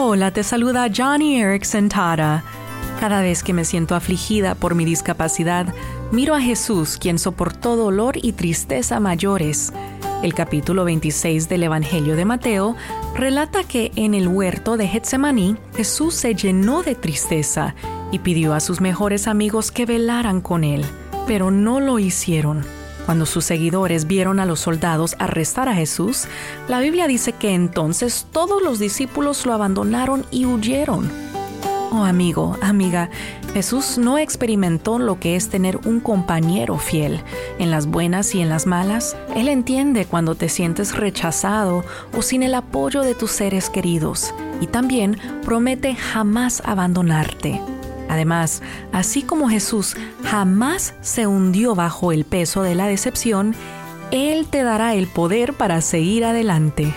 Hola, te saluda Johnny Erickson Tara. Cada vez que me siento afligida por mi discapacidad, miro a Jesús, quien soportó dolor y tristeza mayores. El capítulo 26 del Evangelio de Mateo relata que en el huerto de Getsemaní Jesús se llenó de tristeza y pidió a sus mejores amigos que velaran con él, pero no lo hicieron. Cuando sus seguidores vieron a los soldados arrestar a Jesús, la Biblia dice que entonces todos los discípulos lo abandonaron y huyeron. Oh amigo, amiga, Jesús no experimentó lo que es tener un compañero fiel. En las buenas y en las malas, Él entiende cuando te sientes rechazado o sin el apoyo de tus seres queridos y también promete jamás abandonarte. Además, así como Jesús jamás se hundió bajo el peso de la decepción, Él te dará el poder para seguir adelante.